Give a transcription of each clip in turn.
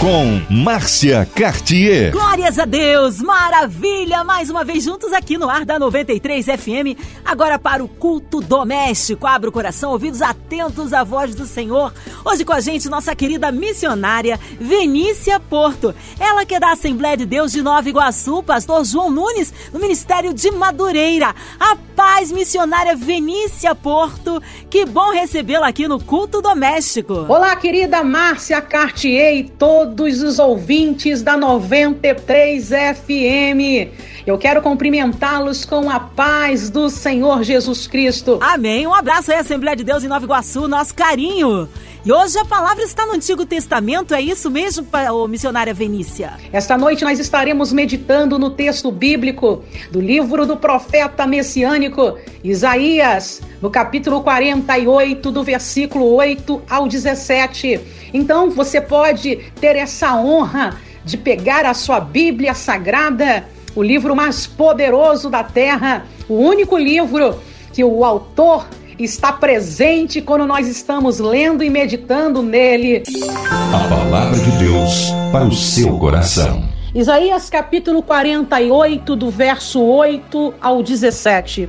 com Márcia Cartier. Glórias a Deus, maravilha! Mais uma vez juntos aqui no ar da 93 FM, agora para o culto doméstico. Abra o coração, ouvidos atentos à voz do Senhor. Hoje com a gente, nossa querida missionária Venícia Porto. Ela que é da Assembleia de Deus de Nova Iguaçu, pastor João Nunes, no Ministério de Madureira. A paz missionária Venícia Porto. Que bom recebê-la aqui no culto doméstico. Olá, querida Márcia Cartier e todos todos os ouvintes da 93 FM. Eu quero cumprimentá-los com a paz do Senhor Jesus Cristo. Amém. Um abraço aí, Assembleia de Deus em Nova Iguaçu, nosso carinho. E hoje a palavra está no Antigo Testamento, é isso mesmo, o missionária Venícia? Esta noite nós estaremos meditando no texto bíblico do livro do profeta messiânico Isaías, no capítulo 48, do versículo 8 ao 17. Então você pode ter essa honra de pegar a sua Bíblia Sagrada, o livro mais poderoso da terra, o único livro que o autor está presente quando nós estamos lendo e meditando nele. A palavra de Deus para o seu coração. Isaías capítulo 48, do verso 8 ao 17.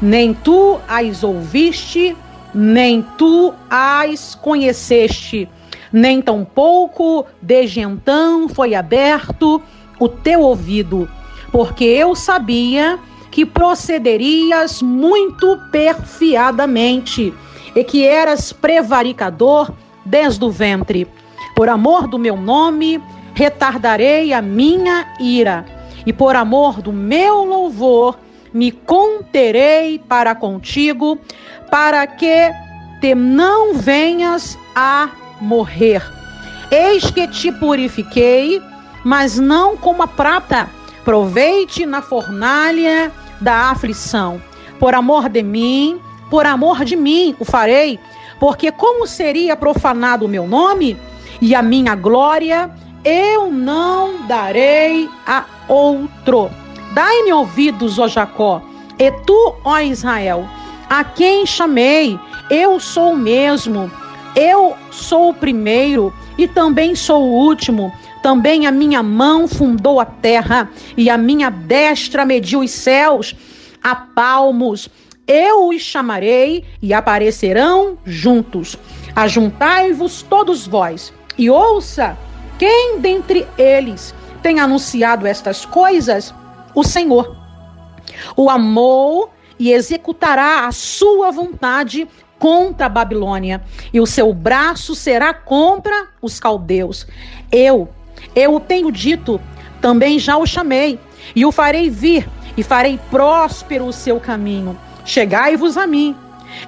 Nem tu as ouviste, nem tu as conheceste, nem tampouco desde então foi aberto o teu ouvido, porque eu sabia que procederias muito perfiadamente e que eras prevaricador desde o ventre. Por amor do meu nome, retardarei a minha ira, e por amor do meu louvor, me conterei para contigo, para que te não venhas a morrer. Eis que te purifiquei, mas não como a prata. Proveite na fornalha da aflição. Por amor de mim, por amor de mim o farei, porque como seria profanado o meu nome e a minha glória, eu não darei a outro. Dai-me ouvidos, ó Jacó, e tu, ó Israel, a quem chamei, eu sou o mesmo. Eu sou o primeiro e também sou o último. Também a minha mão fundou a terra e a minha destra mediu os céus a palmos. Eu os chamarei e aparecerão juntos. Ajuntai-vos todos vós e ouça quem dentre eles tem anunciado estas coisas? O Senhor. O amou e executará a sua vontade contra a Babilônia, e o seu braço será contra os caldeus. Eu eu o tenho dito, também já o chamei, e o farei vir, e farei próspero o seu caminho. Chegai-vos a mim,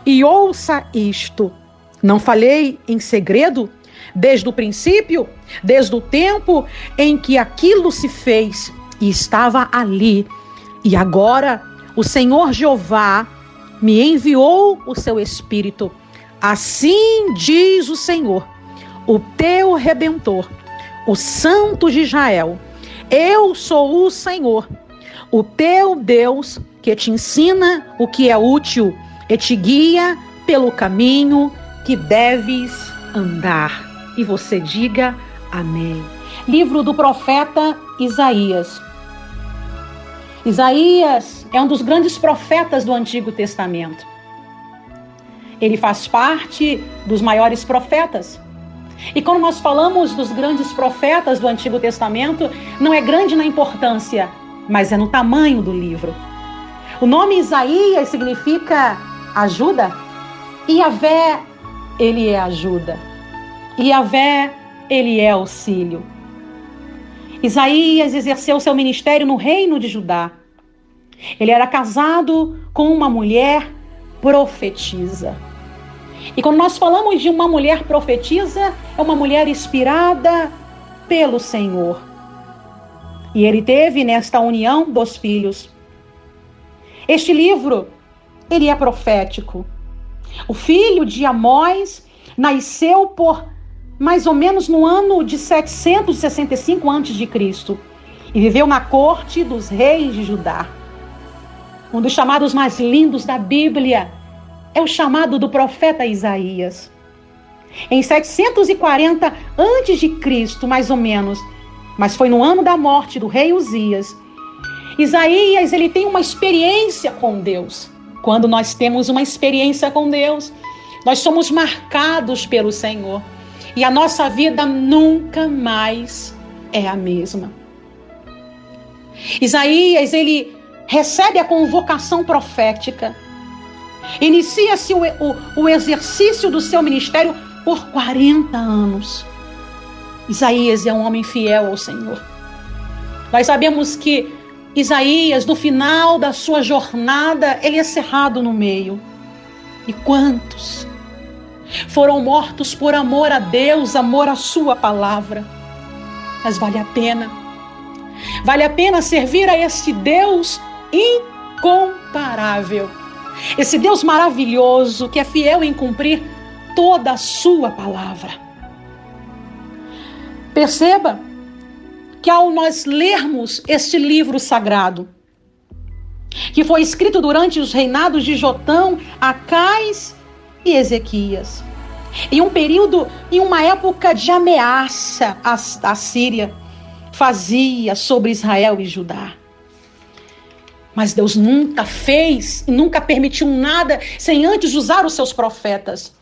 e ouça isto. Não falei em segredo? Desde o princípio, desde o tempo em que aquilo se fez, e estava ali. E agora o Senhor Jeová me enviou o seu Espírito. Assim diz o Senhor, o teu redentor o Santo de Israel. Eu sou o Senhor, o teu Deus, que te ensina o que é útil e te guia pelo caminho que deves andar. E você diga amém. Livro do profeta Isaías. Isaías é um dos grandes profetas do Antigo Testamento. Ele faz parte dos maiores profetas. E quando nós falamos dos grandes profetas do Antigo Testamento, não é grande na importância, mas é no tamanho do livro. O nome Isaías significa ajuda. E Yahvé, ele é ajuda. E Yahvé, ele é auxílio. Isaías exerceu seu ministério no reino de Judá. Ele era casado com uma mulher profetisa. E quando nós falamos de uma mulher profetisa, é uma mulher inspirada pelo Senhor. E ele teve nesta união dos filhos. Este livro, ele é profético. O filho de Amós nasceu por mais ou menos no ano de 765 a.C. e viveu na corte dos reis de Judá. Um dos chamados mais lindos da Bíblia é o chamado do profeta Isaías. Em 740 antes de Cristo, mais ou menos, mas foi no ano da morte do rei Uzias. Isaías, ele tem uma experiência com Deus. Quando nós temos uma experiência com Deus, nós somos marcados pelo Senhor e a nossa vida nunca mais é a mesma. Isaías, ele recebe a convocação profética. Inicia-se o, o, o, exercício do seu ministério por 40 anos. Isaías é um homem fiel ao Senhor. Nós sabemos que Isaías, no final da sua jornada, ele é cerrado no meio. E quantos foram mortos por amor a Deus, amor à Sua palavra? Mas vale a pena. Vale a pena servir a esse Deus incomparável. Esse Deus maravilhoso que é fiel em cumprir toda a Sua palavra. Perceba que ao nós lermos este livro sagrado, que foi escrito durante os reinados de Jotão, Acais e Ezequias, em um período, em uma época de ameaça a Síria fazia sobre Israel e Judá. Mas Deus nunca fez e nunca permitiu nada sem antes usar os seus profetas.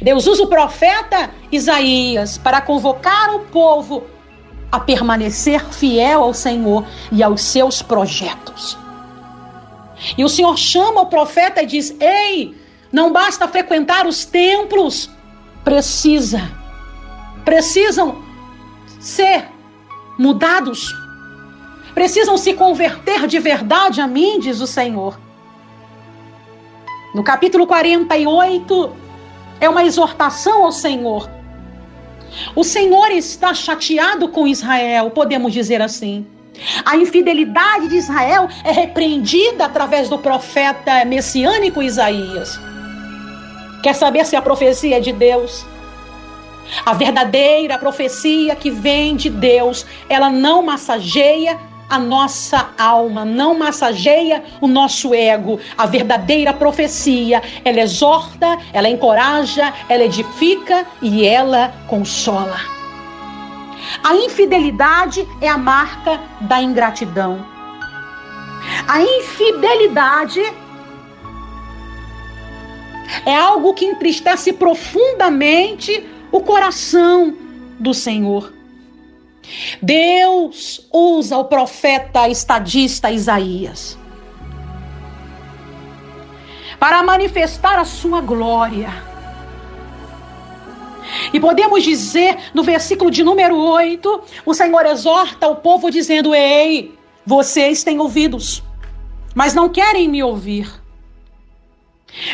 Deus usa o profeta Isaías para convocar o povo a permanecer fiel ao Senhor e aos seus projetos. E o Senhor chama o profeta e diz: Ei, não basta frequentar os templos, precisa, precisam ser mudados, precisam se converter de verdade a mim, diz o Senhor. No capítulo 48, é uma exortação ao Senhor. O Senhor está chateado com Israel, podemos dizer assim. A infidelidade de Israel é repreendida através do profeta messiânico Isaías. Quer saber se a profecia é de Deus? A verdadeira profecia que vem de Deus, ela não massageia a nossa alma, não massageia o nosso ego. A verdadeira profecia, ela exorta, ela encoraja, ela edifica e ela consola. A infidelidade é a marca da ingratidão. A infidelidade é algo que entristece profundamente o coração do Senhor. Deus usa o profeta estadista Isaías para manifestar a sua glória. E podemos dizer no versículo de número 8: o Senhor exorta o povo dizendo: Ei, vocês têm ouvidos, mas não querem me ouvir.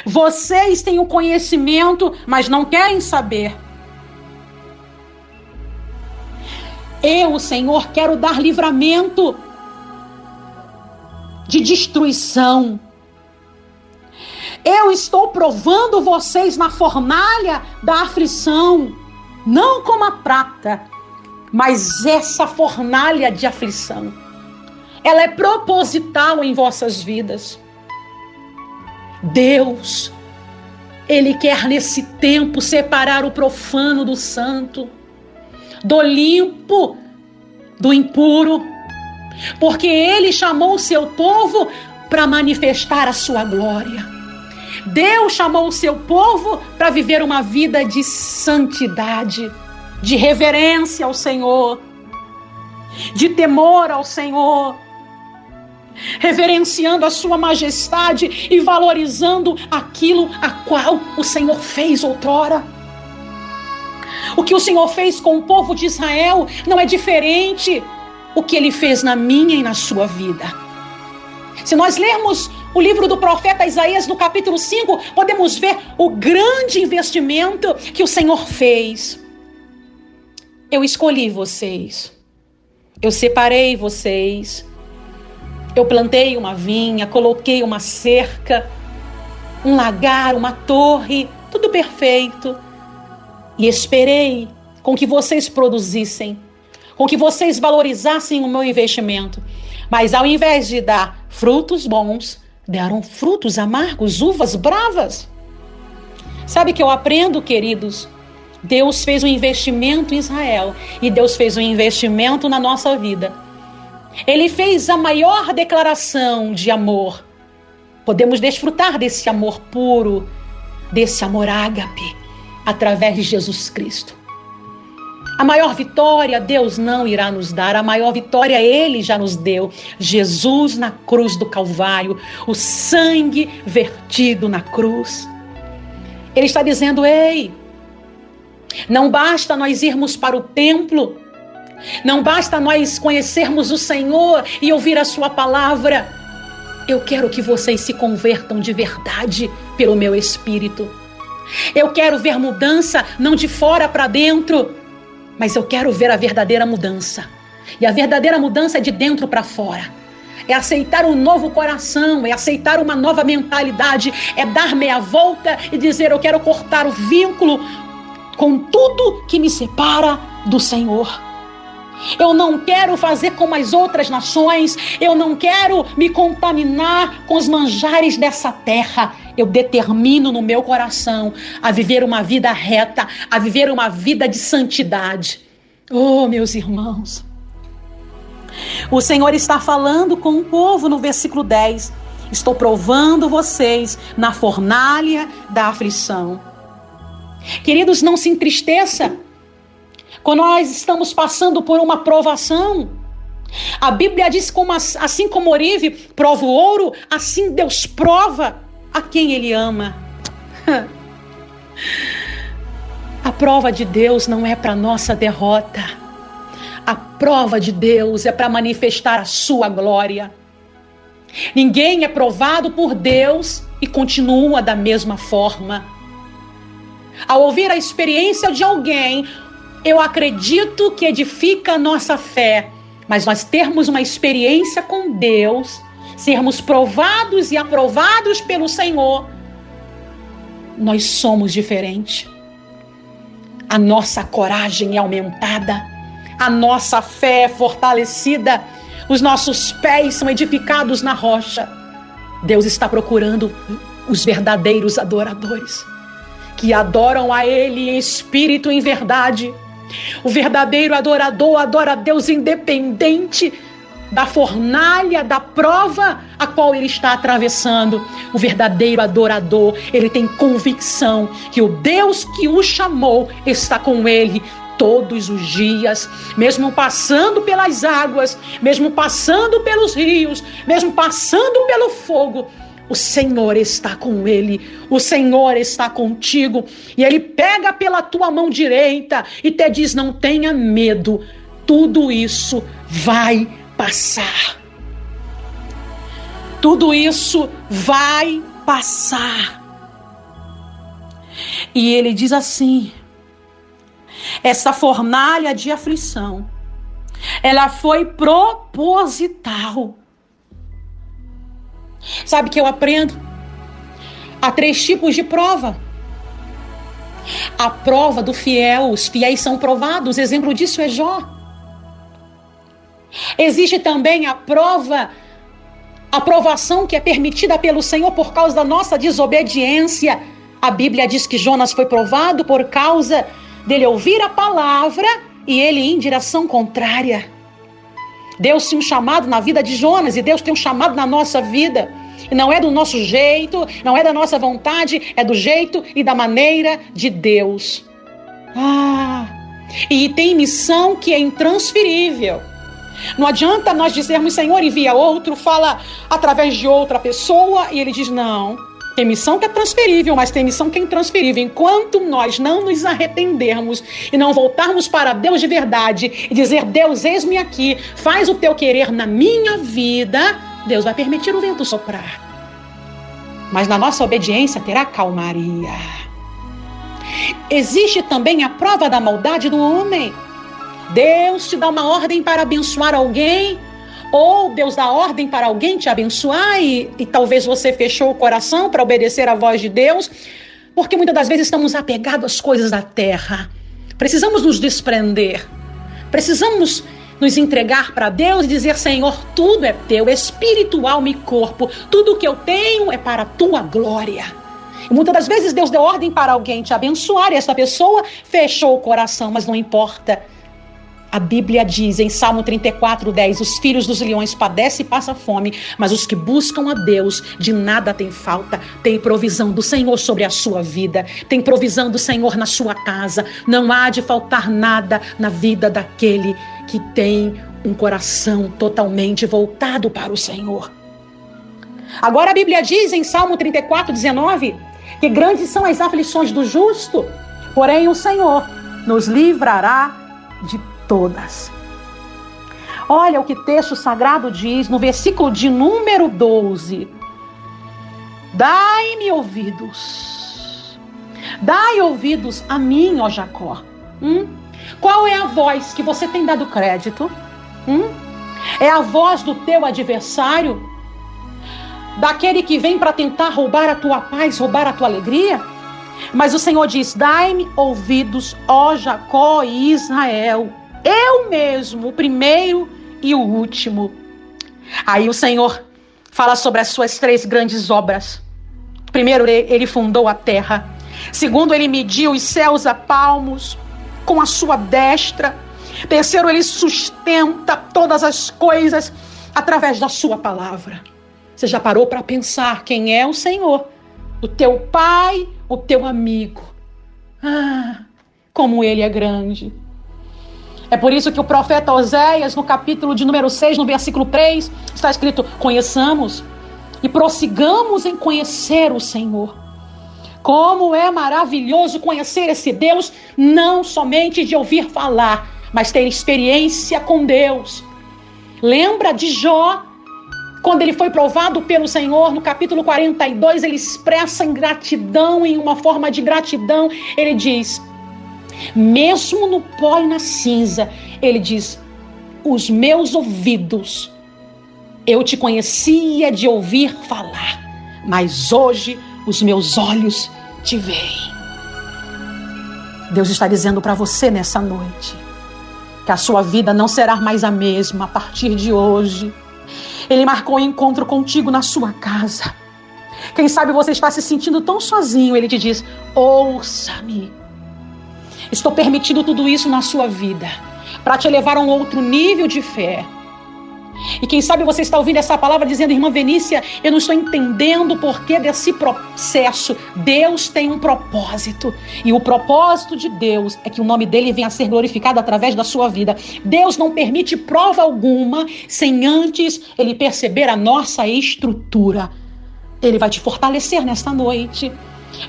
Vocês têm o conhecimento, mas não querem saber. Eu, Senhor, quero dar livramento de destruição. Eu estou provando vocês na fornalha da aflição, não como a prata, mas essa fornalha de aflição. Ela é proposital em vossas vidas. Deus, Ele quer nesse tempo separar o profano do santo do limpo, do impuro, porque ele chamou o seu povo para manifestar a sua glória. Deus chamou o seu povo para viver uma vida de santidade, de reverência ao Senhor, de temor ao Senhor, reverenciando a sua majestade e valorizando aquilo a qual o Senhor fez outrora. O que o Senhor fez com o povo de Israel não é diferente o que ele fez na minha e na sua vida. Se nós lermos o livro do profeta Isaías, no capítulo 5, podemos ver o grande investimento que o Senhor fez. Eu escolhi vocês, eu separei vocês, eu plantei uma vinha, coloquei uma cerca, um lagar, uma torre, tudo perfeito e esperei com que vocês produzissem com que vocês valorizassem o meu investimento. Mas ao invés de dar frutos bons, deram frutos amargos, uvas bravas. Sabe que eu aprendo, queridos? Deus fez um investimento em Israel e Deus fez um investimento na nossa vida. Ele fez a maior declaração de amor. Podemos desfrutar desse amor puro, desse amor ágape, através de Jesus Cristo. A maior vitória Deus não irá nos dar, a maior vitória Ele já nos deu. Jesus na cruz do Calvário, o sangue vertido na cruz. Ele está dizendo: ei, não basta nós irmos para o templo, não basta nós conhecermos o Senhor e ouvir a Sua palavra. Eu quero que vocês se convertam de verdade pelo meu espírito. Eu quero ver mudança não de fora para dentro, mas eu quero ver a verdadeira mudança. E a verdadeira mudança é de dentro para fora. É aceitar um novo coração, é aceitar uma nova mentalidade, é dar meia volta e dizer: Eu quero cortar o vínculo com tudo que me separa do Senhor. Eu não quero fazer como as outras nações, eu não quero me contaminar com os manjares dessa terra. Eu determino no meu coração a viver uma vida reta, a viver uma vida de santidade. Oh, meus irmãos. O Senhor está falando com o povo no versículo 10. Estou provando vocês na fornalha da aflição. Queridos, não se entristeça quando nós estamos passando por uma provação. A Bíblia diz como assim como Orive prova o ouro, assim Deus prova a quem ele ama. A prova de Deus não é para nossa derrota. A prova de Deus é para manifestar a sua glória. Ninguém é provado por Deus e continua da mesma forma. Ao ouvir a experiência de alguém, eu acredito que edifica a nossa fé, mas nós termos uma experiência com Deus, sermos provados e aprovados pelo Senhor, nós somos diferentes. A nossa coragem é aumentada, a nossa fé é fortalecida, os nossos pés são edificados na rocha. Deus está procurando os verdadeiros adoradores que adoram a Ele em espírito e em verdade. O verdadeiro adorador adora a Deus independente da fornalha, da prova a qual ele está atravessando. O verdadeiro adorador, ele tem convicção que o Deus que o chamou está com ele todos os dias, mesmo passando pelas águas, mesmo passando pelos rios, mesmo passando pelo fogo, o Senhor está com ele, o Senhor está contigo, e ele pega pela tua mão direita e te diz: Não tenha medo, tudo isso vai passar. Tudo isso vai passar. E ele diz assim: essa fornalha de aflição, ela foi proposital. Sabe que eu aprendo? Há três tipos de prova. A prova do fiel, os fiéis são provados, exemplo disso é Jó. Existe também a prova, a provação que é permitida pelo Senhor por causa da nossa desobediência. A Bíblia diz que Jonas foi provado por causa dele ouvir a palavra e ele ir em direção contrária. Deus tinha um chamado na vida de Jonas e Deus tem um chamado na nossa vida. E não é do nosso jeito, não é da nossa vontade, é do jeito e da maneira de Deus. Ah, e tem missão que é intransferível. Não adianta nós dizermos, Senhor, envia outro, fala através de outra pessoa, e ele diz: não. Tem missão que é transferível, mas tem missão que é intransferível. Enquanto nós não nos arrependermos e não voltarmos para Deus de verdade e dizer: Deus, eis-me aqui, faz o teu querer na minha vida, Deus vai permitir o vento soprar. Mas na nossa obediência terá calmaria. Existe também a prova da maldade do homem. Deus te dá uma ordem para abençoar alguém, ou Deus dá ordem para alguém te abençoar e, e talvez você fechou o coração para obedecer à voz de Deus, porque muitas das vezes estamos apegados às coisas da terra. Precisamos nos desprender. Precisamos nos entregar para Deus e dizer: Senhor, tudo é teu, espiritual e corpo, tudo que eu tenho é para a tua glória. E muitas das vezes Deus deu ordem para alguém te abençoar e essa pessoa fechou o coração, mas não importa. A Bíblia diz em Salmo 34, 10: Os filhos dos leões padecem e passam fome, mas os que buscam a Deus de nada tem falta. Tem provisão do Senhor sobre a sua vida, tem provisão do Senhor na sua casa. Não há de faltar nada na vida daquele que tem um coração totalmente voltado para o Senhor. Agora a Bíblia diz em Salmo 34, 19: Que grandes são as aflições do justo, porém o Senhor nos livrará de todas. Olha o que texto sagrado diz no versículo de número 12: Dai-me ouvidos, dai ouvidos a mim, ó Jacó. Hum? Qual é a voz que você tem dado crédito? Hum? É a voz do teu adversário? Daquele que vem para tentar roubar a tua paz, roubar a tua alegria? Mas o Senhor diz: Dai-me ouvidos, ó Jacó e Israel eu mesmo, o primeiro e o último. Aí o Senhor fala sobre as suas três grandes obras. Primeiro, ele fundou a terra. Segundo, ele mediu os céus a palmos com a sua destra. Terceiro, ele sustenta todas as coisas através da sua palavra. Você já parou para pensar quem é o Senhor? O teu pai, o teu amigo. Ah, como ele é grande. É por isso que o profeta Oséias, no capítulo de número 6, no versículo 3, está escrito: Conheçamos e prossigamos em conhecer o Senhor. Como é maravilhoso conhecer esse Deus, não somente de ouvir falar, mas ter experiência com Deus. Lembra de Jó, quando ele foi provado pelo Senhor, no capítulo 42, ele expressa ingratidão em uma forma de gratidão. Ele diz: mesmo no pó e na cinza, ele diz: Os meus ouvidos, eu te conhecia de ouvir falar, mas hoje os meus olhos te veem. Deus está dizendo para você nessa noite que a sua vida não será mais a mesma a partir de hoje. Ele marcou um encontro contigo na sua casa. Quem sabe você está se sentindo tão sozinho, ele te diz: ouça-me. Estou permitindo tudo isso na sua vida para te levar a um outro nível de fé. E quem sabe você está ouvindo essa palavra dizendo, irmã Venícia, eu não estou entendendo o porquê desse processo. Deus tem um propósito. E o propósito de Deus é que o nome dele venha a ser glorificado através da sua vida. Deus não permite prova alguma sem antes ele perceber a nossa estrutura. Ele vai te fortalecer nesta noite.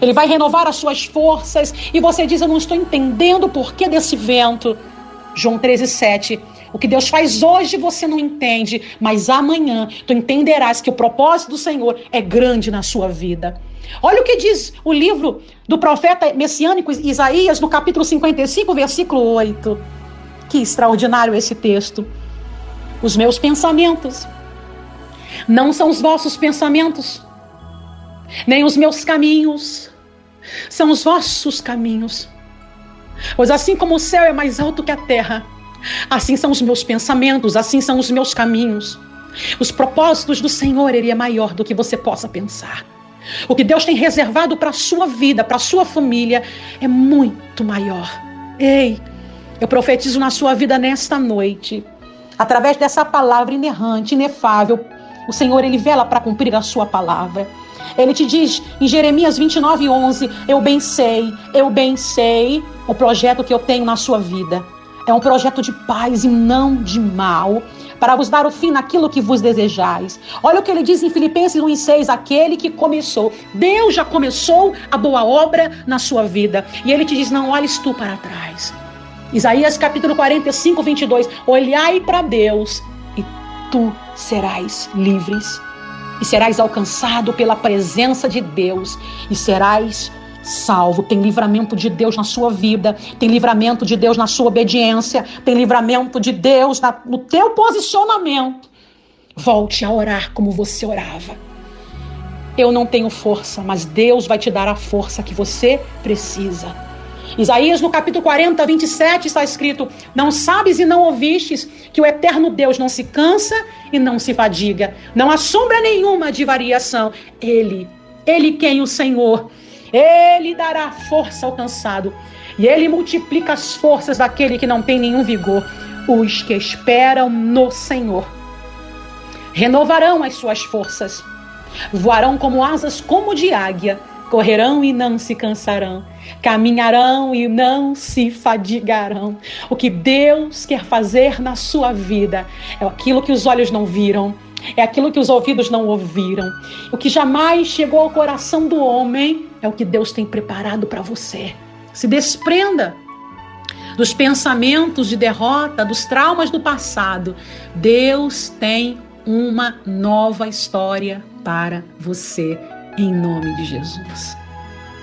Ele vai renovar as suas forças. E você diz: Eu não estou entendendo o porquê desse vento. João 13, 7. O que Deus faz hoje você não entende, mas amanhã tu entenderás que o propósito do Senhor é grande na sua vida. Olha o que diz o livro do profeta messiânico Isaías, no capítulo 55, versículo 8. Que extraordinário esse texto. Os meus pensamentos não são os vossos pensamentos, nem os meus caminhos são os vossos caminhos. Pois assim como o céu é mais alto que a terra, assim são os meus pensamentos, assim são os meus caminhos. Os propósitos do Senhor, Ele é maior do que você possa pensar. O que Deus tem reservado para a sua vida, para a sua família, é muito maior. Ei, eu profetizo na sua vida nesta noite, através dessa palavra inerrante, inefável, o Senhor, Ele vela para cumprir a sua palavra. Ele te diz em Jeremias 29, 11: Eu bem sei, eu bem sei o projeto que eu tenho na sua vida. É um projeto de paz e não de mal, para vos dar o fim naquilo que vos desejais. Olha o que ele diz em Filipenses 1,6: aquele que começou. Deus já começou a boa obra na sua vida. E ele te diz: não olhes tu para trás. Isaías capítulo 45, 22. Olhai para Deus e tu serás livres e serás alcançado pela presença de Deus e serás salvo. Tem livramento de Deus na sua vida, tem livramento de Deus na sua obediência, tem livramento de Deus na, no teu posicionamento. Volte a orar como você orava. Eu não tenho força, mas Deus vai te dar a força que você precisa. Isaías, no capítulo 40, 27, está escrito: Não sabes e não ouvistes que o eterno Deus não se cansa e não se fadiga, não há sombra nenhuma de variação. Ele, Ele quem? O Senhor, Ele dará força ao cansado. E Ele multiplica as forças daquele que não tem nenhum vigor. Os que esperam no Senhor renovarão as suas forças, voarão como asas como de águia correrão e não se cansarão, caminharão e não se fadigarão. O que Deus quer fazer na sua vida é aquilo que os olhos não viram, é aquilo que os ouvidos não ouviram. O que jamais chegou ao coração do homem é o que Deus tem preparado para você. Se desprenda dos pensamentos de derrota, dos traumas do passado. Deus tem uma nova história para você em nome de Jesus.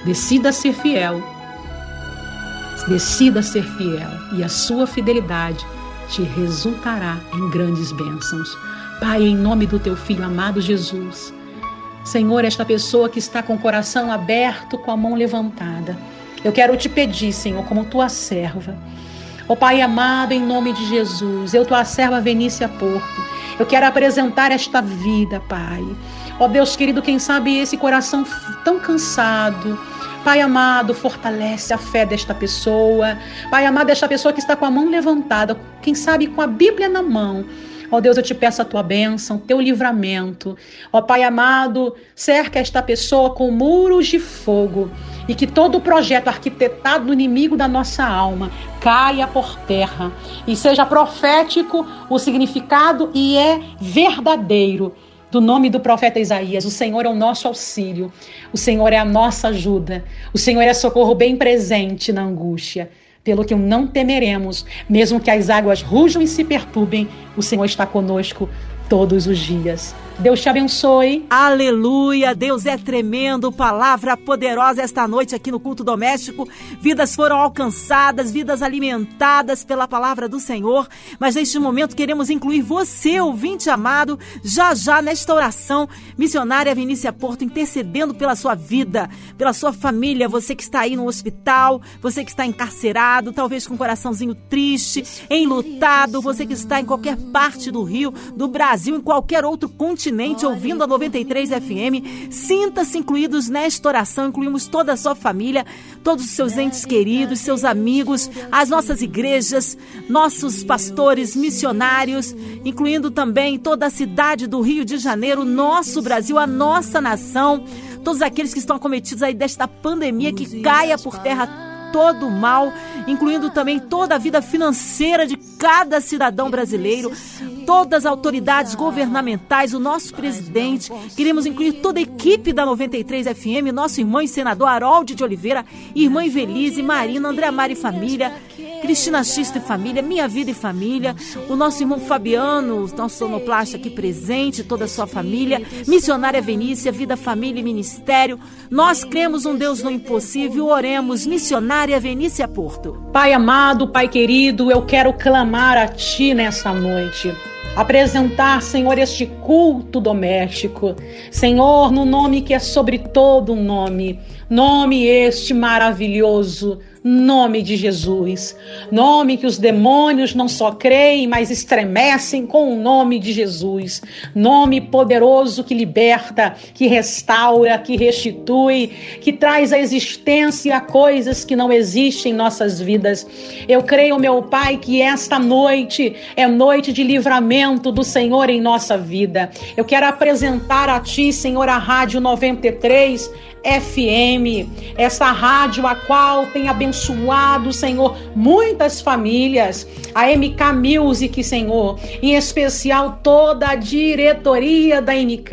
Decida ser fiel. Decida ser fiel e a sua fidelidade te resultará em grandes bênçãos. Pai, em nome do teu filho amado Jesus, Senhor, esta pessoa que está com o coração aberto, com a mão levantada, eu quero te pedir, Senhor, como tua serva, Ó oh, Pai amado, em nome de Jesus, eu, tua serva Venícia Porto, eu quero apresentar esta vida, Pai. Ó Deus querido, quem sabe esse coração tão cansado, Pai amado, fortalece a fé desta pessoa. Pai amado, esta pessoa que está com a mão levantada, quem sabe com a Bíblia na mão. Ó Deus, eu te peço a tua bênção, teu livramento. Ó Pai amado, cerca esta pessoa com muros de fogo e que todo o projeto arquitetado do inimigo da nossa alma caia por terra e seja profético o significado e é verdadeiro do nome do profeta Isaías. O Senhor é o nosso auxílio, o Senhor é a nossa ajuda, o Senhor é socorro bem presente na angústia. Pelo que não temeremos, mesmo que as águas rujam e se perturbem, o Senhor está conosco todos os dias. Deus te abençoe. Aleluia, Deus é tremendo, palavra poderosa esta noite aqui no culto doméstico. Vidas foram alcançadas, vidas alimentadas pela palavra do Senhor. Mas neste momento queremos incluir você, ouvinte amado, já já nesta oração missionária Vinícia Porto intercedendo pela sua vida, pela sua família, você que está aí no hospital, você que está encarcerado, talvez com um coraçãozinho triste, enlutado, você que está em qualquer parte do Rio, do Brasil, em qualquer outro continente continente ouvindo a 93 FM. Sinta-se incluídos nesta oração. Incluímos toda a sua família, todos os seus entes queridos, seus amigos, as nossas igrejas, nossos pastores, missionários, incluindo também toda a cidade do Rio de Janeiro, nosso Brasil, a nossa nação. Todos aqueles que estão acometidos aí desta pandemia que caia por terra todo o mal, incluindo também toda a vida financeira de cada cidadão brasileiro, todas as autoridades governamentais, o nosso presidente. Queremos incluir toda a equipe da 93 FM, nosso irmão e senador Harold de Oliveira, irmã Invelise, Marina, André Mari família, Cristina Xista e família, Minha Vida e Família, o nosso irmão Fabiano, nosso sonoplasta aqui presente, toda a sua família, Missionária Venícia, Vida, Família e Ministério. Nós cremos um Deus no impossível, oremos, Missionária Venícia Porto. Pai amado, Pai querido, eu quero clamar a Ti nesta noite apresentar, Senhor, este culto doméstico. Senhor, no nome que é sobre todo nome, nome este maravilhoso, Nome de Jesus. Nome que os demônios não só creem, mas estremecem com o nome de Jesus. Nome poderoso que liberta, que restaura, que restitui, que traz à existência coisas que não existem em nossas vidas. Eu creio, meu Pai, que esta noite é noite de livramento do Senhor em nossa vida. Eu quero apresentar a Ti, Senhor, a Rádio 93 FM, essa rádio a qual tem abençoado, Senhor, muitas famílias, a MK Music, Senhor, em especial toda a diretoria da MK,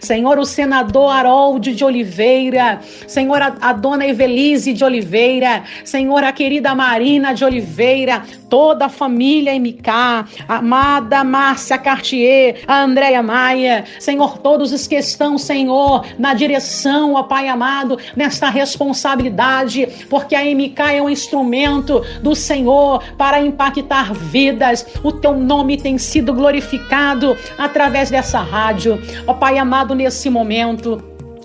Senhor, o senador Harold de Oliveira, Senhor, a, dona Evelise de Oliveira, Senhor, a querida Marina de Oliveira, toda a família MK, a amada Márcia Cartier, a Andréia Maia, Senhor, todos os que estão, Senhor, na direção, ó Pai Pai amado, nesta responsabilidade, porque a MK é um instrumento do Senhor para impactar vidas. O teu nome tem sido glorificado através dessa rádio. Ó Pai amado, nesse momento,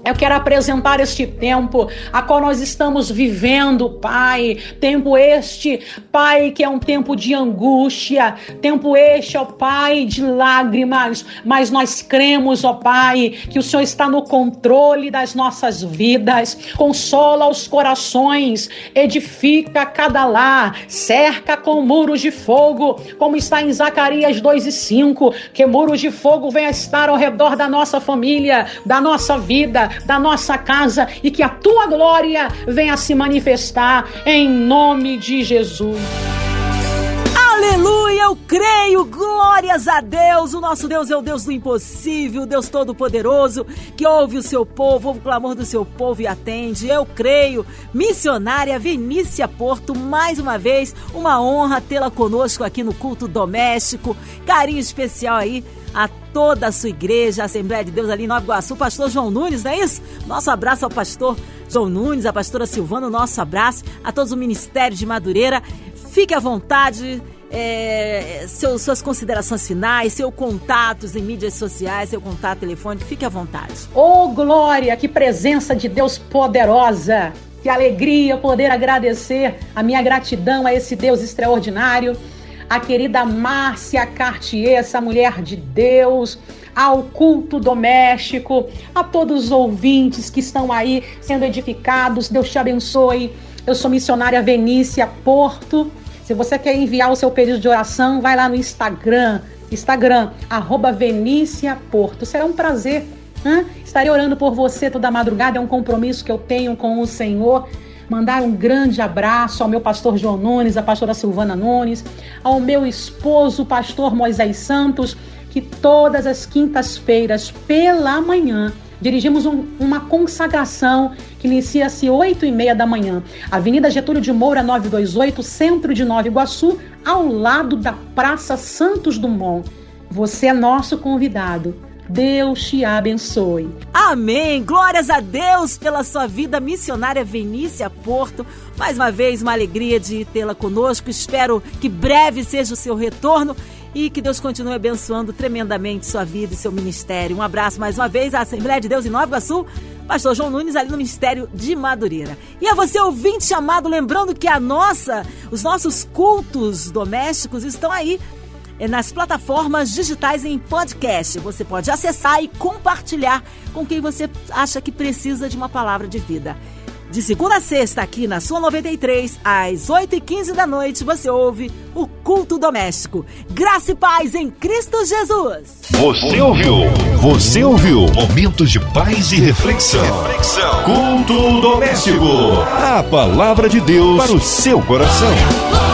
Eu quero apresentar este tempo a qual nós estamos vivendo, Pai. Tempo este, Pai, que é um tempo de angústia. Tempo este, ó Pai, de lágrimas. Mas nós cremos, ó Pai, que o Senhor está no controle das nossas vidas. Consola os corações, edifica cada lar, cerca com muros de fogo, como está em Zacarias 2 e 5. Que muros de fogo venham estar ao redor da nossa família, da nossa vida da nossa casa e que a tua glória venha se manifestar em nome de Jesus. Aleluia, eu creio, glórias a Deus. O nosso Deus é o Deus do impossível, Deus todo-poderoso, que ouve o seu povo, ouve o clamor do seu povo e atende. Eu creio. Missionária Vinícia Porto, mais uma vez, uma honra tê-la conosco aqui no culto doméstico. Carinho especial aí a toda a sua igreja, Assembleia de Deus ali em Nova Iguaçu, pastor João Nunes, não é isso? Nosso abraço ao pastor João Nunes, a pastora Silvana, nosso abraço a todos o Ministério de Madureira. Fique à vontade, é, seus, suas considerações finais, seus contatos em mídias sociais, seu contato telefônico, fique à vontade. Oh, glória, que presença de Deus poderosa! Que alegria poder agradecer a minha gratidão a esse Deus extraordinário a querida Márcia Cartier, essa mulher de Deus, ao culto doméstico, a todos os ouvintes que estão aí sendo edificados. Deus te abençoe. Eu sou missionária Venícia Porto. Se você quer enviar o seu pedido de oração, vai lá no Instagram, Instagram, arroba Venícia Porto. Será um prazer. Hein? Estarei orando por você toda madrugada, é um compromisso que eu tenho com o Senhor mandar um grande abraço ao meu pastor João Nunes, à pastora Silvana Nunes, ao meu esposo, pastor Moisés Santos, que todas as quintas-feiras, pela manhã, dirigimos um, uma consagração que inicia-se 8 e meia da manhã. Avenida Getúlio de Moura, 928, centro de Nova Iguaçu, ao lado da Praça Santos Dumont. Você é nosso convidado. Deus te abençoe. Amém. Glórias a Deus pela sua vida missionária Venícia Porto. Mais uma vez, uma alegria de tê-la conosco. Espero que breve seja o seu retorno e que Deus continue abençoando tremendamente sua vida e seu ministério. Um abraço mais uma vez à Assembleia de Deus em Nova Iguaçu. Pastor João Nunes ali no Ministério de Madureira. E a você ouvinte chamado, lembrando que a nossa, os nossos cultos domésticos estão aí é nas plataformas digitais em podcast. Você pode acessar e compartilhar com quem você acha que precisa de uma palavra de vida. De segunda a sexta, aqui na sua 93, às 8h15 da noite, você ouve o Culto Doméstico. Graça e paz em Cristo Jesus. Você ouviu? Você ouviu? Momentos de paz e reflexão. reflexão. Culto Doméstico. A palavra de Deus para o seu coração.